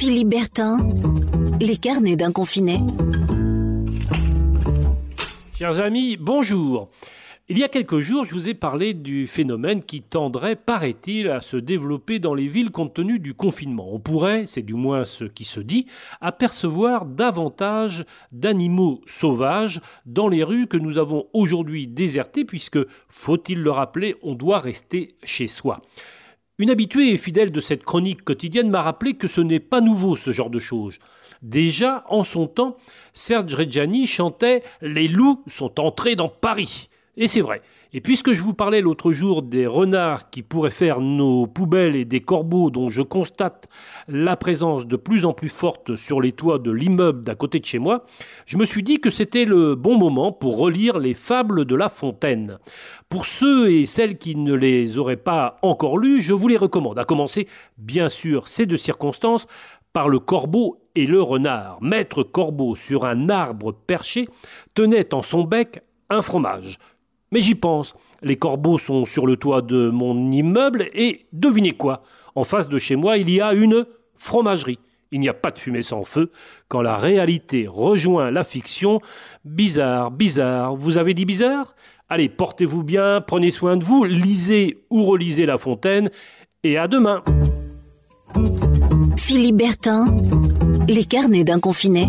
Philippe Bertin, les carnets d'un confiné. Chers amis, bonjour. Il y a quelques jours, je vous ai parlé du phénomène qui tendrait, paraît-il, à se développer dans les villes compte tenu du confinement. On pourrait, c'est du moins ce qui se dit, apercevoir davantage d'animaux sauvages dans les rues que nous avons aujourd'hui désertées, puisque, faut-il le rappeler, on doit rester chez soi. Une habituée et fidèle de cette chronique quotidienne m'a rappelé que ce n'est pas nouveau ce genre de choses. Déjà, en son temps, Serge Reggiani chantait Les loups sont entrés dans Paris. Et c'est vrai. Et puisque je vous parlais l'autre jour des renards qui pourraient faire nos poubelles et des corbeaux dont je constate la présence de plus en plus forte sur les toits de l'immeuble d'à côté de chez moi, je me suis dit que c'était le bon moment pour relire les fables de La Fontaine. Pour ceux et celles qui ne les auraient pas encore lues, je vous les recommande, à commencer, bien sûr, ces deux circonstances, par le corbeau et le renard. Maître Corbeau, sur un arbre perché, tenait en son bec un fromage. Mais j'y pense. Les corbeaux sont sur le toit de mon immeuble et devinez quoi En face de chez moi, il y a une fromagerie. Il n'y a pas de fumée sans feu. Quand la réalité rejoint la fiction, bizarre, bizarre. Vous avez dit bizarre? Allez, portez-vous bien, prenez soin de vous, lisez ou relisez La Fontaine, et à demain. Philippe Bertin, les carnets d'un confiné.